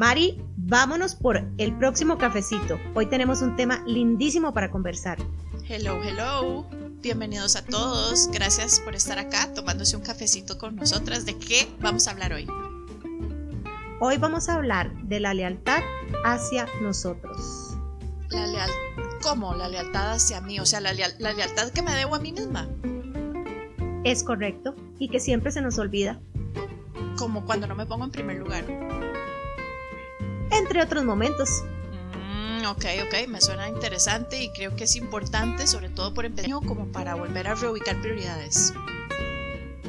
Mari, vámonos por el próximo cafecito. Hoy tenemos un tema lindísimo para conversar. Hello, hello. Bienvenidos a todos. Gracias por estar acá tomándose un cafecito con nosotras. ¿De qué vamos a hablar hoy? Hoy vamos a hablar de la lealtad hacia nosotros. La lealtad. ¿Cómo? La lealtad hacia mí. O sea, la, la lealtad que me debo a mí misma. Es correcto. Y que siempre se nos olvida. Como cuando no me pongo en primer lugar entre otros momentos. Mm, ok, ok, me suena interesante y creo que es importante, sobre todo por empeño, como para volver a reubicar prioridades.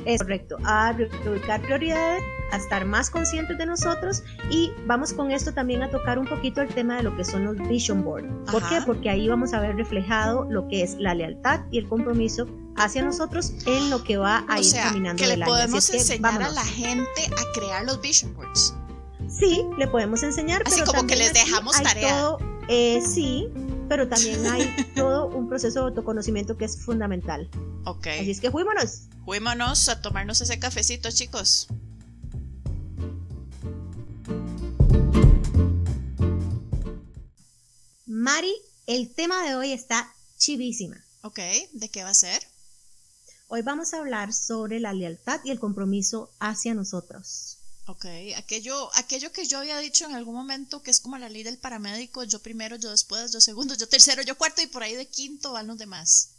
Es correcto, a reubicar prioridades, a estar más conscientes de nosotros y vamos con esto también a tocar un poquito el tema de lo que son los vision board. ¿Por qué? Porque ahí vamos a ver reflejado lo que es la lealtad y el compromiso hacia nosotros en lo que va a ir caminando. Que le podemos enseñar a la gente a crear los vision boards. Sí, le podemos enseñar. Así como que les dejamos tarea. Eh, sí, pero también hay todo un proceso de autoconocimiento que es fundamental. Ok. Así es que fuímonos. Fuímonos a tomarnos ese cafecito, chicos. Mari, el tema de hoy está chivísima. Ok, ¿de qué va a ser? Hoy vamos a hablar sobre la lealtad y el compromiso hacia nosotros. Ok, aquello, aquello que yo había dicho en algún momento, que es como la ley del paramédico, yo primero, yo después, yo segundo, yo tercero, yo cuarto y por ahí de quinto van los demás.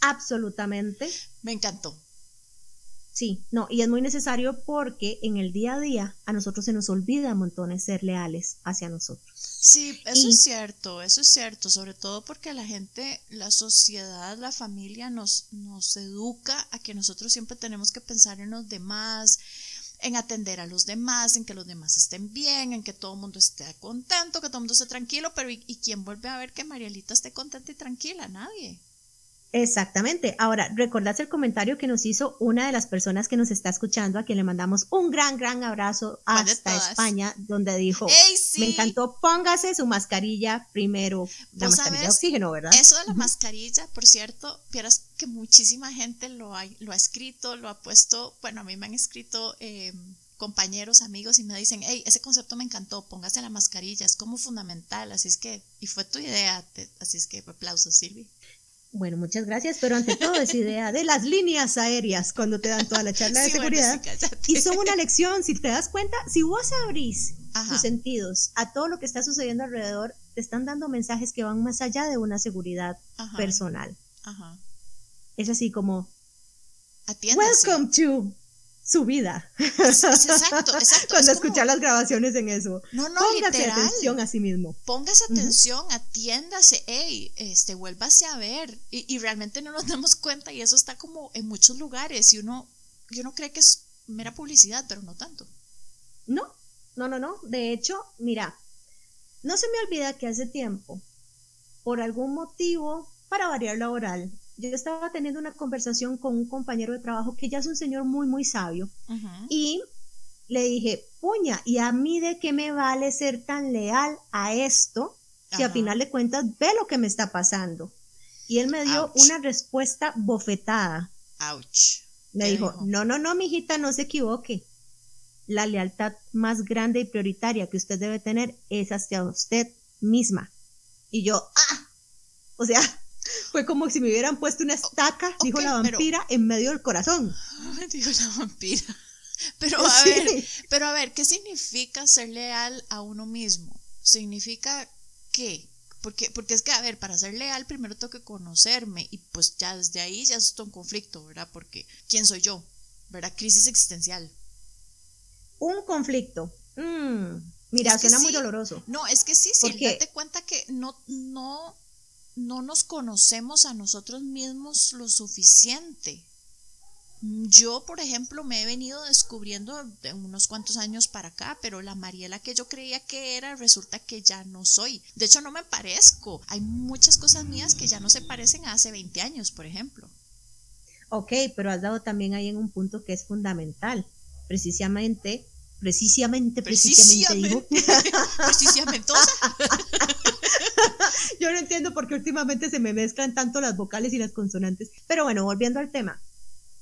Absolutamente. Me encantó. Sí, no, y es muy necesario porque en el día a día a nosotros se nos olvida montones ser leales hacia nosotros. Sí, eso es cierto, eso es cierto, sobre todo porque la gente, la sociedad, la familia nos, nos educa a que nosotros siempre tenemos que pensar en los demás, en atender a los demás, en que los demás estén bien, en que todo el mundo esté contento, que todo el mundo esté tranquilo, pero ¿y, quién vuelve a ver que Marielita esté contenta y tranquila? Nadie. Exactamente. Ahora, ¿recordás el comentario que nos hizo una de las personas que nos está escuchando, a quien le mandamos un gran, gran abrazo hasta España, donde dijo, me encantó, póngase su mascarilla primero, la mascarilla de oxígeno, ¿verdad? Eso de la mascarilla, por cierto, vieras que muchísima gente lo ha, lo ha escrito, lo ha puesto, bueno, a mí me han escrito... Em, compañeros, amigos y me dicen, hey, ese concepto me encantó, póngase la mascarilla, es como fundamental, así es que, y fue tu idea, así es que aplausos, Silvi. Bueno, muchas gracias, pero ante todo esa idea de las líneas aéreas cuando te dan toda la charla de seguridad. y son una lección, si te das cuenta, si vos abrís tus sentidos a todo lo que está sucediendo alrededor, te están dando mensajes que van más allá de una seguridad personal. Es así como, Welcome to su vida. Exacto, exacto. Cuando escuchas las grabaciones en eso. No, no, Póngase atención a sí mismo. Póngase atención, atiéndase, hey, este, vuélvase a ver. Y, realmente no nos damos cuenta y eso está como en muchos lugares y uno, y uno cree que es mera publicidad, pero no tanto. No, no, no, no. De hecho, mira, no se me olvida que hace tiempo, por algún motivo, para variar laboral, yo estaba teniendo una conversación con un compañero de trabajo que ya es un señor muy, muy sabio. Y le dije, puña, ¿y a mí de qué me vale ser tan leal a esto si a final de cuentas ve lo que me está pasando? Y él me dio una respuesta bofetada. Ouch. Me dijo, no, no, no, mijita, no se equivoque. La lealtad más grande y prioritaria que usted debe tener es hacia usted misma. Y yo, ah, o sea, fue como si me hubieran puesto una estaca, dijo la vampira, en medio del corazón. Dijo la vampira. Pero a ver, pero a ver, ¿qué significa ser leal a uno mismo? ¿Significa qué? Porque, porque es que, a ver, para ser leal primero tengo que conocerme y pues ya desde ahí ya es un conflicto, ¿verdad? Porque ¿quién soy yo? ¿Verdad? Crisis existencial. Un conflicto. Mm, mira, suena muy doloroso. No, es que sí, sí, date cuenta que no, no, no nos conocemos a nosotros mismos lo suficiente. Yo, por ejemplo, me he venido descubriendo de unos cuantos años para acá, pero la Mariela que yo creía que era, resulta que ya no soy. De hecho, no me parezco. Hay muchas cosas mías que ya no se parecen a hace 20 años, por ejemplo. Ok, pero has dado también ahí en un punto que es fundamental. Precisamente, precisamente, precisamente, precisamente Yo no entiendo por qué últimamente se me mezclan tanto las vocales y las consonantes. Pero bueno, volviendo al tema.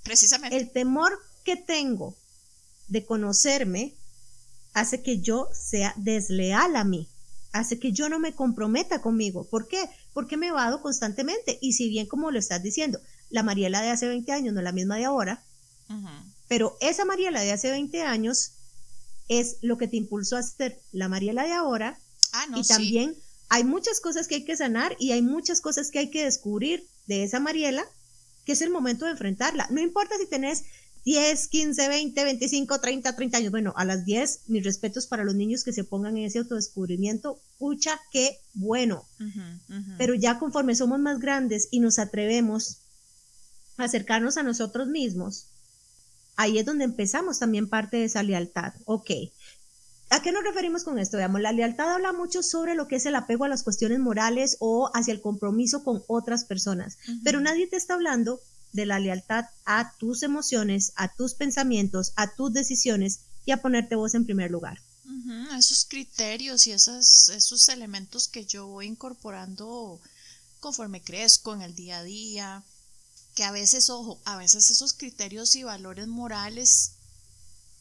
Precisamente. El temor que tengo de conocerme hace que yo sea desleal a mí, hace que yo no me comprometa conmigo. ¿Por qué? Porque me vado constantemente. Y si bien, como lo estás diciendo, la Mariela de hace 20 años no es la misma de ahora, pero esa Mariela de hace 20 años es lo que te impulsó a ser la Mariela de ahora. Ah, y también hay muchas cosas que hay que sanar y hay muchas cosas que hay que descubrir de esa Mariela, que es el momento de enfrentarla. No importa si tenés 10, 15, 20, 25, 30, 30 años. Bueno, a las 10, mis respetos para los niños que se pongan en ese autodescubrimiento. Pucha, qué bueno. Pero ya conforme somos más grandes y nos atrevemos a acercarnos a nosotros mismos, ahí es donde empezamos también parte de esa lealtad. Ok. ¿A qué nos referimos con esto? Veamos, la lealtad habla mucho sobre lo que es el apego a las cuestiones morales o hacia el compromiso con otras personas, pero nadie te está hablando de la lealtad a tus emociones, a tus pensamientos, a tus decisiones y a ponerte vos en primer lugar. esos criterios y esos, esos elementos que yo voy incorporando conforme crezco en el día a día, que a veces, ojo, a veces esos criterios y valores morales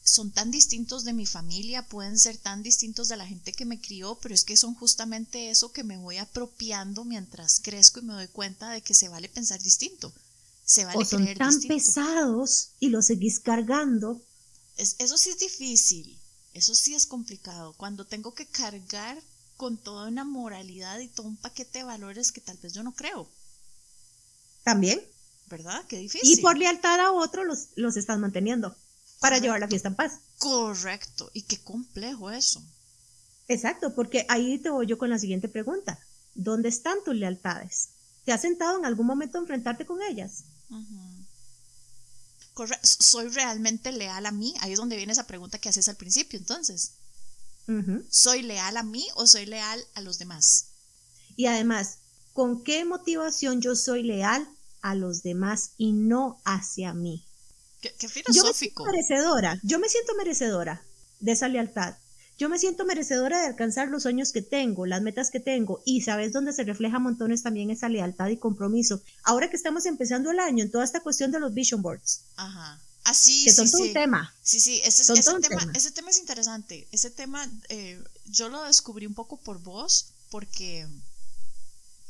son tan distintos de mi familia, pueden ser tan distintos de la gente que me crió, pero es que son justamente eso que me voy apropiando mientras crezco y me doy cuenta de que se vale pensar distinto. Se vale o son tan pesados y los seguís cargando. eso sí es difícil, eso sí es complicado. Cuando tengo que cargar con toda una moralidad y todo un paquete de valores que tal vez yo no creo. También. ¿Verdad? Qué difícil. Y por lealtad a otro los, los estás manteniendo para llevar la fiesta en paz. Correcto. Y qué complejo eso. Exacto, porque ahí te voy yo con la siguiente pregunta. ¿Dónde están tus lealtades? ¿Te has sentado en algún momento a enfrentarte con ellas? ¿Soy realmente leal a mí? Ahí es donde viene esa pregunta que haces al principio, entonces. ¿Soy leal a mí o soy leal a los demás? Y además, ¿con qué motivación yo soy leal a los demás y no hacia mí. Qué, filosófico. Yo me siento merecedora, yo me siento merecedora de esa lealtad. Yo me siento merecedora de alcanzar los sueños que tengo, las metas que tengo, y sabes dónde se refleja montones también esa lealtad y compromiso. Ahora que estamos empezando el año en toda esta cuestión de los vision boards. Ajá. Así, que son todo un tema. Sí, sí, ese, tema, ese tema es interesante. Ese tema eh, yo lo descubrí un poco por vos, porque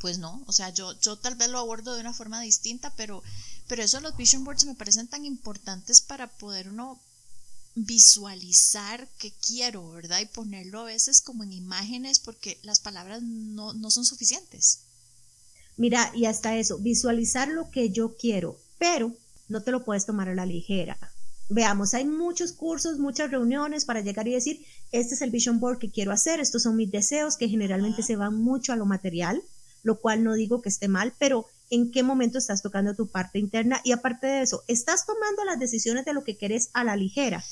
pues no, o sea, yo, yo tal vez lo abordo de una forma distinta, pero, pero eso los vision boards me parecen tan importantes para poder uno visualizar qué quiero, ¿verdad? Y ponerlo a veces como en imágenes porque las palabras no, no son suficientes. Mira, y hasta eso, visualizar lo que yo quiero, pero no te lo puedes tomar a la ligera. Veamos, hay muchos cursos, muchas reuniones para llegar y decir, este es el vision board que quiero hacer, estos son mis deseos, que generalmente se van mucho a lo material lo cual no digo que esté mal, pero en qué momento estás tocando tu parte interna y aparte de eso, estás tomando las decisiones de lo que quieres a la ligera.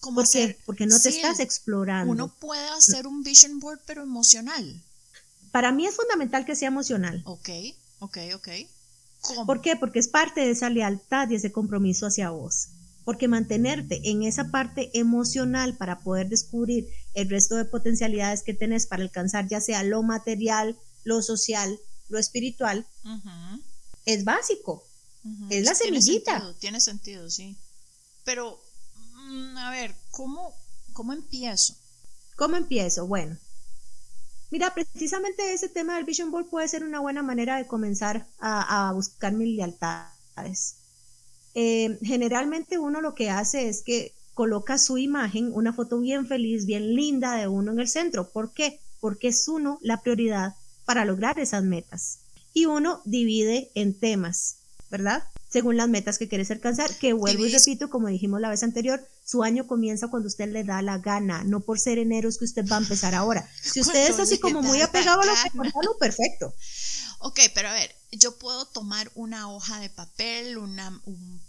¿Cómo ¿Por Porque no te estás explorando. Uno puede hacer un vision board pero emocional. Para mí es fundamental que sea emocional. Ok, ok, ok. ¿Por qué? Porque es parte de esa lealtad y ese compromiso hacia vos. Porque mantenerte en esa parte emocional para poder descubrir el resto de potencialidades que tenés para alcanzar ya sea lo material, lo social, lo espiritual, es básico. Es la semillita. Tiene sentido, sí. Pero, mm, a ver, ¿cómo, ¿cómo empiezo? ¿Cómo empiezo? Bueno, mira, precisamente ese tema del Vision Board puede ser una buena manera de comenzar a, buscar mis lealtades. Eh, generalmente uno lo que hace es que coloca su imagen, una foto bien feliz, bien linda de uno en el centro. ¿Por qué? Porque es uno la prioridad para lograr esas metas. Y uno divide en temas, ¿verdad? Según las metas que quieres alcanzar, que vuelvo y repito, como dijimos la vez anterior, su año comienza cuando usted le da la gana, no por ser enero es que usted va a empezar ahora. Si usted es así como muy apegado a lo perfecto. Ok, pero a ver, yo puedo tomar una hoja de papel, una,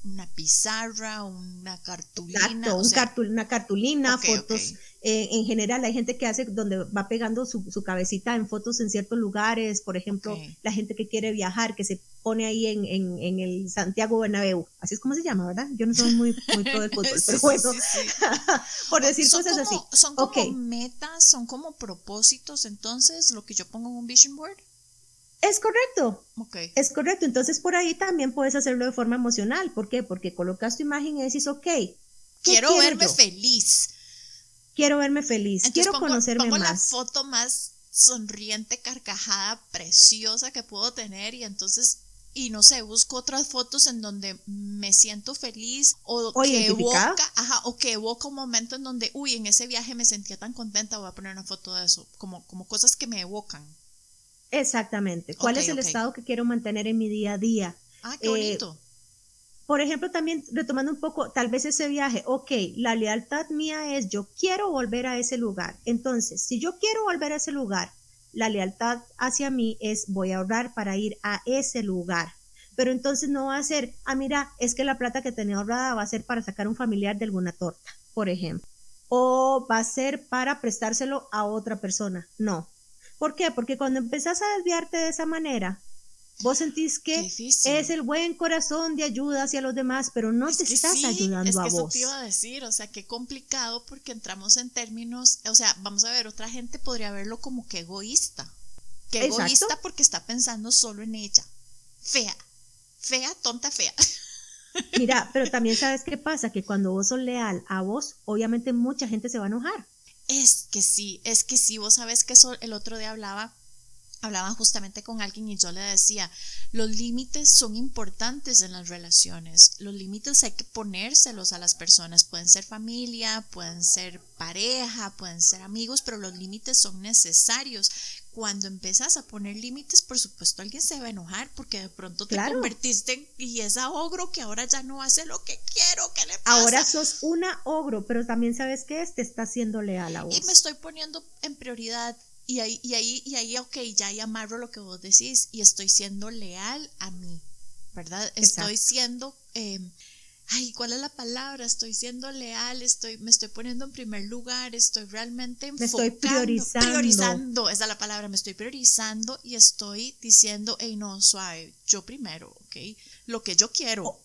una pizarra, una cartulina. una cartulina, fotos. Eh, en general hay gente que hace donde va pegando su, cabecita en fotos en ciertos lugares, por ejemplo, la gente que quiere viajar, que se pone ahí en, en, el Santiago Bernabéu, así es como se llama, ¿verdad? Yo no soy muy, muy pro del fútbol, pero bueno, por decir cosas así. Son como metas, son como propósitos, entonces, lo que yo pongo en un vision board. Es correcto. Es correcto. Entonces por ahí también puedes hacerlo de forma emocional. ¿Por qué? Porque colocas tu imagen y dices, ok. Quiero verme feliz quiero verme feliz, quiero conocerme pongo más. la foto más sonriente, carcajada, preciosa que puedo tener y entonces y no sé, busco otras fotos en donde me siento feliz o, que evoca, ajá, o que evoca un momento en donde, uy, en ese viaje me sentía tan contenta, voy a poner una foto de eso, como, como cosas que me evocan. Exactamente. ¿Cuál es el estado que quiero mantener en mi día a día? Ah, qué bonito. Eh, por ejemplo, también retomando un poco, tal vez ese viaje, ok, la lealtad mía es yo quiero volver a ese lugar. Entonces, si yo quiero volver a ese lugar, la lealtad hacia mí es voy a ahorrar para ir a ese lugar. Pero entonces no va a ser, ah, mira, es que la plata que tenía ahorrada va a ser para sacar un familiar de alguna torta, por ejemplo. O va a ser para prestárselo a otra persona. No. ¿Por qué? Porque cuando empezás a desviarte de esa manera, Vos sentís que es el buen corazón de ayuda hacia los demás, pero no te estás ayudando es que a eso vos. te iba a decir, o sea, qué complicado porque entramos en términos, o sea, vamos a ver, otra gente podría verlo como que egoísta. Que egoísta porque está pensando solo en ella. Fea, fea, tonta, fea. Mira, pero también sabes qué pasa, que cuando vos sos leal a vos, obviamente mucha gente se va a enojar. Es que sí, es que sí, vos sabes que el otro día hablaba hablaban justamente con alguien y yo le decía, los límites son importantes en las relaciones, los límites hay que ponérselos a las personas, pueden ser familia, pueden ser pareja, pueden ser amigos, pero los límites son necesarios. Cuando empiezas a poner límites, por supuesto alguien se va a enojar porque de pronto te convertiste en y esa ogro que ahora ya no hace lo que quiero, ¿qué le pasa? Ahora sos una ogro, pero también sabes que te está siendo leal a vos. Y me estoy poniendo en prioridad y ahí, y ahí, y ahí, ok, ya ahí amarro lo que vos decís y estoy siendo leal a mí, ¿verdad? Estoy siendo, em, ay, ¿cuál es la palabra? Estoy siendo leal, estoy, me estoy poniendo en primer lugar, estoy realmente enfocando, me estoy priorizando. priorizando, esa es la palabra, me estoy priorizando y estoy diciendo, hey, no, suave, yo primero, ok, lo que yo quiero.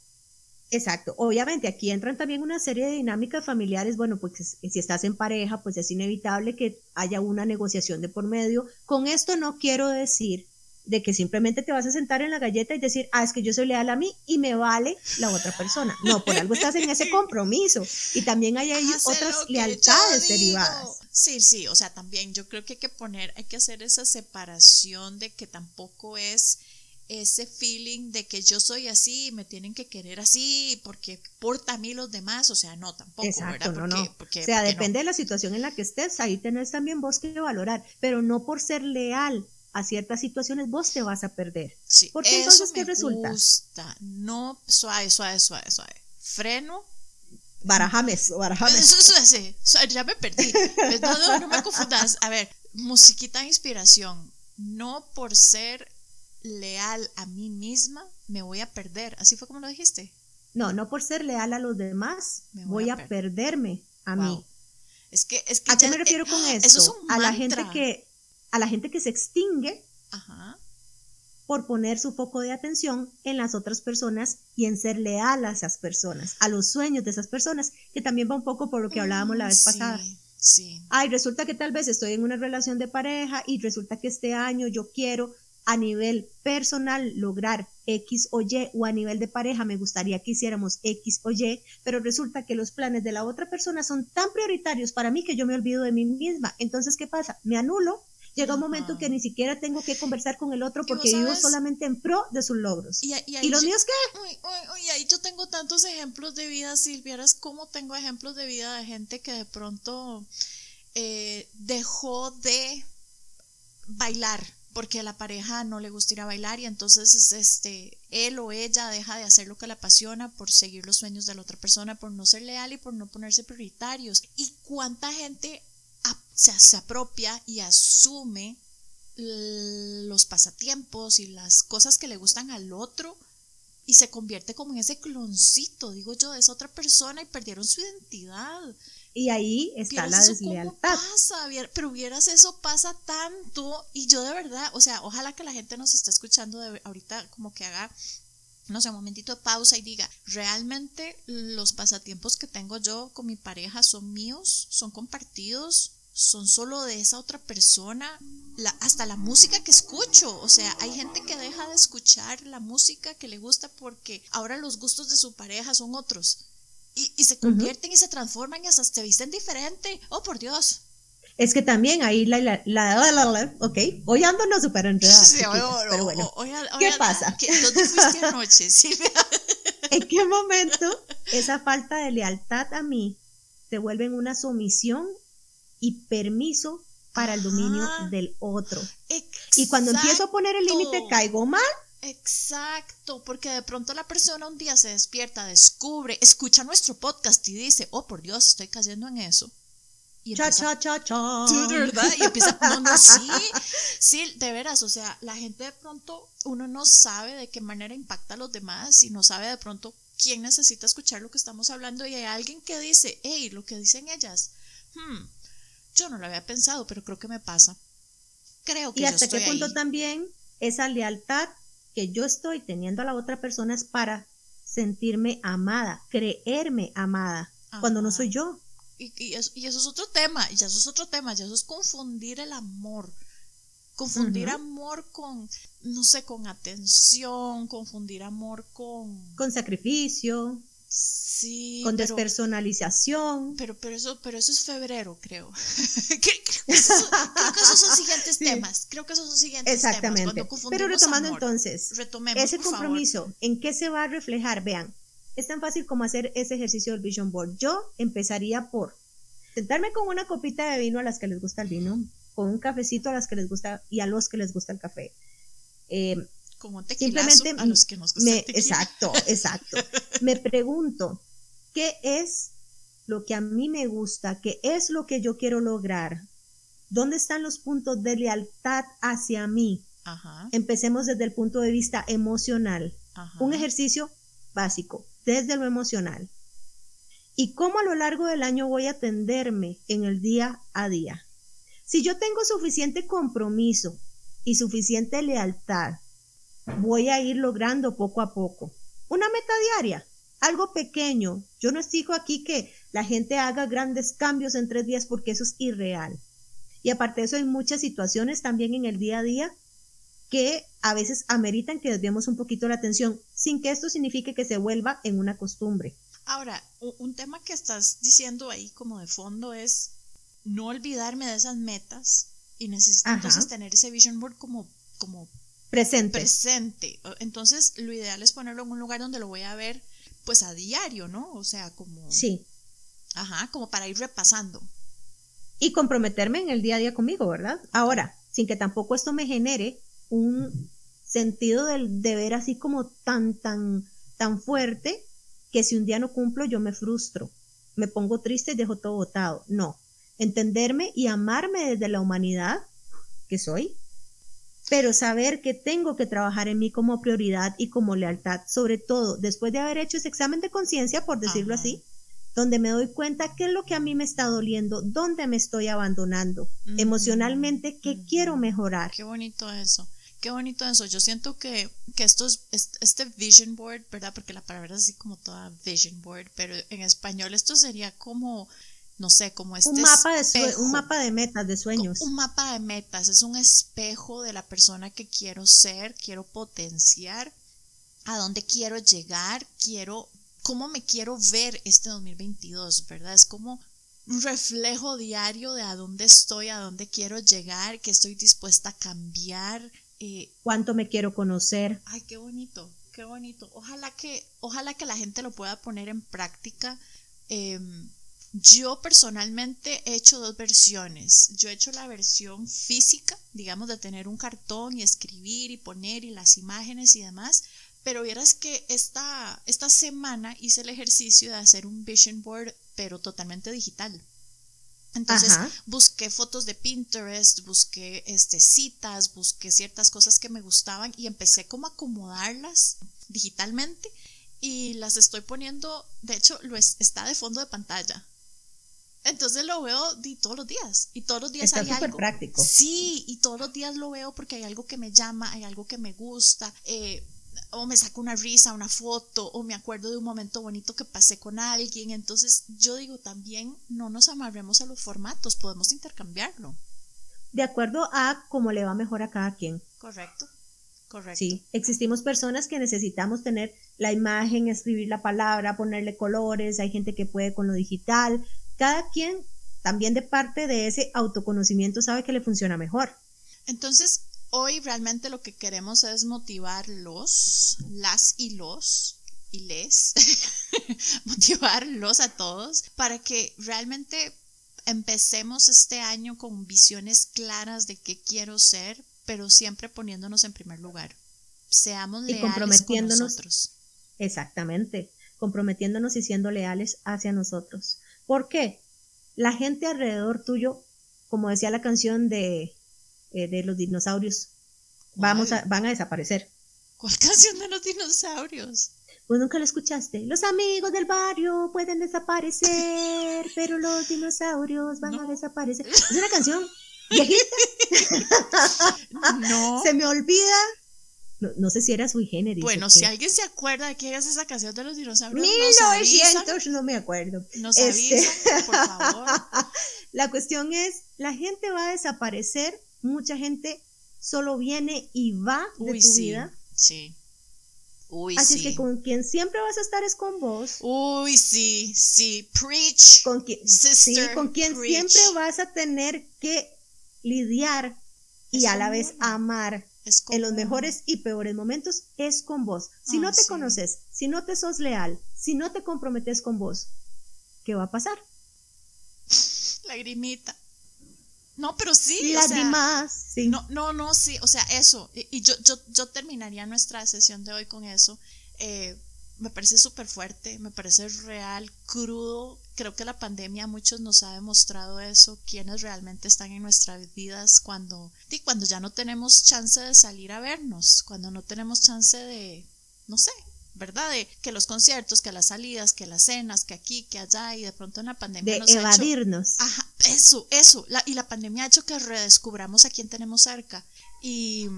Exacto. Obviamente aquí entran también una serie de dinámicas familiares. Bueno, pues si estás en pareja, pues es inevitable que haya una negociación de por medio. Con esto no quiero decir de que simplemente te vas a sentar en la galleta y decir, ah, es que yo soy leal a mí y me vale la otra persona. No, por algo estás en ese compromiso. Y también hay, hay otras lealtades derivadas. Sí, sí, o sea, también yo creo que hay que poner, hay que hacer esa separación de que tampoco es ese feeling de que yo soy así y me tienen que querer así porque porta a mí los demás, o sea, no, tampoco, Exacto, No, no. o sea, depende de la situación en la que estés, ahí tenés también vos que valorar, pero no por ser leal a ciertas situaciones vos te vas a perder. Sí, porque entonces, ¿qué resulta? Gusta. No, suave, suave, suave, suave. Freno. Barajames, barajames. Eso, eso, ya me perdí. No, no, no me confundas. A ver, musiquita de inspiración. No por ser leal a mí misma, me voy a perder. ¿Así fue como lo dijiste? No, no por ser leal a los demás, voy, a, perderme a mí. Es que, es que ¿A qué me refiero con esto? Eso es un a la gente que a la gente que se extingue por poner su foco de atención en las otras personas y en ser leal a esas personas, a los sueños de esas personas, que también va un poco por lo que hablábamos la vez mm, pasada. Sí. Ay, resulta que tal vez estoy en una relación de pareja y resulta que este año yo quiero a nivel personal lograr X o Y o a nivel de pareja me gustaría que hiciéramos X o Y, pero resulta que los planes de la otra persona son tan prioritarios para mí que yo me olvido de mí misma. Entonces, ¿qué pasa? Me anulo. Llega un momento que ni siquiera tengo que conversar con el otro porque vivo solamente en pro de sus logros. ¿Y, los míos qué? Uy, ahí yo tengo tantos ejemplos de vida, Silvia, cómo tengo ejemplos de vida de gente que de pronto eh, dejó de bailar porque a la pareja no le gusta ir a bailar y entonces este él o ella deja de hacer lo que le apasiona por seguir los sueños de la otra persona, por no ser leal y por no ponerse prioritarios. ¿Y cuánta gente se, apropia y asume los pasatiempos y las cosas que le gustan al otro y se convierte como en ese cloncito, digo yo, de esa otra persona y perdieron su identidad. Y ahí está la deslealtad. pasa? Pero vieras, eso pasa tanto. Y yo de verdad, o sea, ojalá que la gente nos esté escuchando de, ahorita como que haga, no sé, un momentito de pausa y diga, realmente los pasatiempos que tengo yo con mi pareja son míos, son compartidos, son solo de esa otra persona, la, hasta la música que escucho, o sea, hay gente que deja de escuchar la música que le gusta porque ahora los gustos de su pareja son otros y, se convierten y se transforman y hasta te visten diferente. Oh, por Dios. Es que también ahí la, la, la, la, ok, hoy ando no súper enredada. Sí, pero bueno, ¿qué pasa? ¿Dónde fuiste anoche? ¿En qué momento esa falta de lealtad a mí se vuelve en una sumisión y permiso para el dominio del otro? Y cuando empiezo a poner el límite, caigo mal Exacto, porque de pronto la persona un día se despierta, descubre, escucha nuestro podcast y dice, oh por Dios, estoy cayendo en eso. Y cha, cha, cha, cha. ¿De verdad? Y empieza, no, no, sí, sí, de veras, o sea, la gente de pronto, uno no sabe de qué manera impacta a los demás y no sabe de pronto quién necesita escuchar lo que estamos hablando y hay alguien que dice, hey, lo que dicen ellas, hmm, yo no lo había pensado, pero creo que me pasa. Creo que y hasta qué punto también esa lealtad que yo estoy teniendo a la otra persona es para sentirme amada, creerme amada, cuando no soy yo. Y, y, eso, es otro tema, y eso es otro tema, ya eso es confundir el amor. Confundir amor con, no sé, con atención, confundir amor con... Con sacrificio. Sí. Con despersonalización. Pero, pero, eso, pero eso es febrero, creo. creo, que esos, son siguientes temas. Creo que esos son siguientes Exactamente. pero retomando entonces, ese compromiso, ¿en qué se va a reflejar? Vean, es tan fácil como hacer ese ejercicio del Vision Board. Yo empezaría por sentarme con una copita de vino a las que les gusta el vino, con un cafecito a las que les gusta y a los que les gusta el café. Eh, como un Simplemente a los que nos me, Exacto, exacto. me pregunto, ¿qué es lo que a mí me gusta? ¿Qué es lo que yo quiero lograr? ¿Dónde están los puntos de lealtad hacia mí? Empecemos desde el punto de vista emocional. Un ejercicio básico, desde lo emocional. ¿Y cómo a lo largo del año voy a atenderme en el día a día? Si yo tengo suficiente compromiso y suficiente lealtad voy a ir logrando poco a poco. Una meta diaria, algo pequeño. Yo no exijo aquí que la gente haga grandes cambios en tres días porque eso es irreal. Y aparte de eso hay muchas situaciones también en el día a día que a veces ameritan que desviemos un poquito la atención, sin que esto signifique que se vuelva en una costumbre. Ahora, un tema que estás diciendo ahí como de fondo es no olvidarme de esas metas y necesito entonces tener ese vision board como, como Presente. Presente. Entonces, lo ideal es ponerlo en un lugar donde lo voy a ver, pues a diario, ¿no? O sea, como. Sí. Ajá, como para ir repasando. Y comprometerme en el día a día conmigo, ¿verdad? Ahora, sin que tampoco esto me genere un sentido del deber así como tan, tan, tan fuerte que si un día no cumplo yo me frustro, me pongo triste y dejo todo botado. No, entenderme y amarme desde la humanidad que soy pero saber que tengo que trabajar en mí como prioridad y como lealtad, sobre todo después de haber hecho ese examen de conciencia, por decirlo así, donde me doy cuenta qué es lo que a mí me está doliendo, dónde me estoy abandonando, emocionalmente, qué quiero mejorar. Qué bonito eso. Qué bonito eso. Yo siento que, que esto es, este vision board, ¿verdad? Porque la palabra es así como toda vision board, pero en español esto sería como no sé, como este un mapa de un mapa de metas, de sueños. Un mapa de metas, es un espejo de la persona que quiero ser, quiero potenciar, a dónde quiero llegar, quiero cómo me quiero ver este 2022, ¿verdad? Es como un reflejo diario de a dónde estoy, a dónde quiero llegar, que estoy dispuesta a cambiar. Eh, ¿Cuánto me quiero conocer? Ay, qué bonito, qué bonito. Ojalá que, ojalá que la gente lo pueda poner en práctica. Eh, yo personalmente he hecho dos versiones. Yo he hecho la versión física, digamos, de tener un cartón y escribir y poner y las imágenes y demás. Pero vieras que esta, esta semana hice el ejercicio de hacer un vision board, pero totalmente digital. Entonces busqué fotos de Pinterest, busqué este, citas, busqué ciertas cosas que me gustaban y empecé como a acomodarlas digitalmente y las estoy poniendo, de hecho, lo está de fondo de pantalla. Entonces lo veo todos los días y todos los días Está hay algo. práctico. Sí, y todos los días lo veo porque hay algo que me llama, hay algo que me gusta, eh, o me saco una risa, una foto, o me acuerdo de un momento bonito que pasé con alguien. Entonces yo digo también no nos amarremos a los formatos, podemos intercambiarlo. De acuerdo a cómo le va mejor a cada quien. Correcto. Correcto. Sí, existimos personas que necesitamos tener la imagen, escribir la palabra, ponerle colores, hay gente que puede con lo digital. Cada quien también de parte de ese autoconocimiento sabe que le funciona mejor. Entonces, hoy realmente lo que queremos es motivarlos, las y los y les, motivarlos a todos para que realmente empecemos este año con visiones claras de qué quiero ser, pero siempre poniéndonos en primer lugar. Seamos leales y comprometiéndonos, con nosotros. Exactamente, comprometiéndonos y siendo leales hacia nosotros. ¿Por qué? La gente alrededor tuyo, como decía la canción de, eh, de los dinosaurios, vamos a, van a desaparecer. ¿Cuál canción de los dinosaurios? Pues nunca lo escuchaste. Los amigos del barrio pueden desaparecer, pero los dinosaurios van a desaparecer. Es una canción viejita. no. Se me olvida. No, sé si era sui generis. Bueno, si alguien se acuerda de qué es esa canción de los dinosaurios. 1900, no me acuerdo. Nos este... por favor. La cuestión es, la gente va a desaparecer, mucha gente solo viene y va de tu vida. Sí. Así que con quien siempre vas a estar es con vos. Uy, sí, sí, preach. Con quien, sí, con quien siempre vas a tener que lidiar y a la vez amar en los mejores y peores momentos es con vos. Si no te conoces, si no te sos leal, si no te comprometes con vos, ¿qué va a pasar? Lagrimita. No, pero sí. Lágrimas, sí. No, no, no, sí, o sea, eso. Y, yo, yo, yo terminaría nuestra sesión de hoy con eso. Eh, me parece súper fuerte, me parece real, crudo. Creo que la pandemia a muchos nos ha demostrado eso, quienes realmente están en nuestras vidas cuando, cuando ya no tenemos chance de salir a vernos, cuando no tenemos chance de, no sé, ¿verdad? De que los conciertos, que las salidas, que las cenas, que aquí, que allá, y de pronto en la pandemia de evadirnos. ajá, eso, eso. y la pandemia ha hecho que redescubramos a quién tenemos cerca. Y,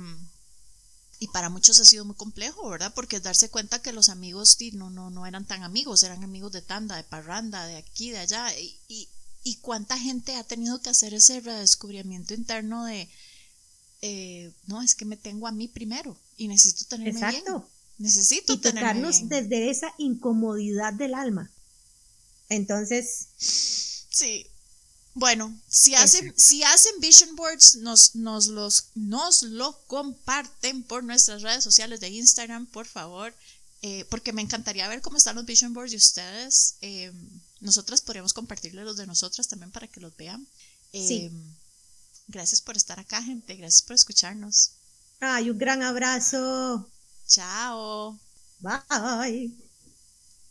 y para muchos ha sido muy complejo, ¿verdad? Porque darse cuenta que los amigos no, no, no eran tan amigos, eran amigos de tanda, de parranda, de aquí, de allá. Y, y, y cuánta gente ha tenido que hacer ese redescubrimiento interno de, eh, no, es que me tengo a mí primero y necesito tenerme Exacto. Necesito y tocarnos desde esa incomodidad del alma. Entonces, sí. Bueno, si hacen, si hacen vision boards, nos, nos, los, nos lo comparten por nuestras redes sociales de Instagram, por favor, eh, porque me encantaría ver cómo están los vision boards de ustedes. Eh, nosotras podríamos compartirle los de nosotras también para que los vean. sí. Eh, gracias por estar acá, gente. Gracias por escucharnos. Ay, un gran abrazo. Ciao. Bye.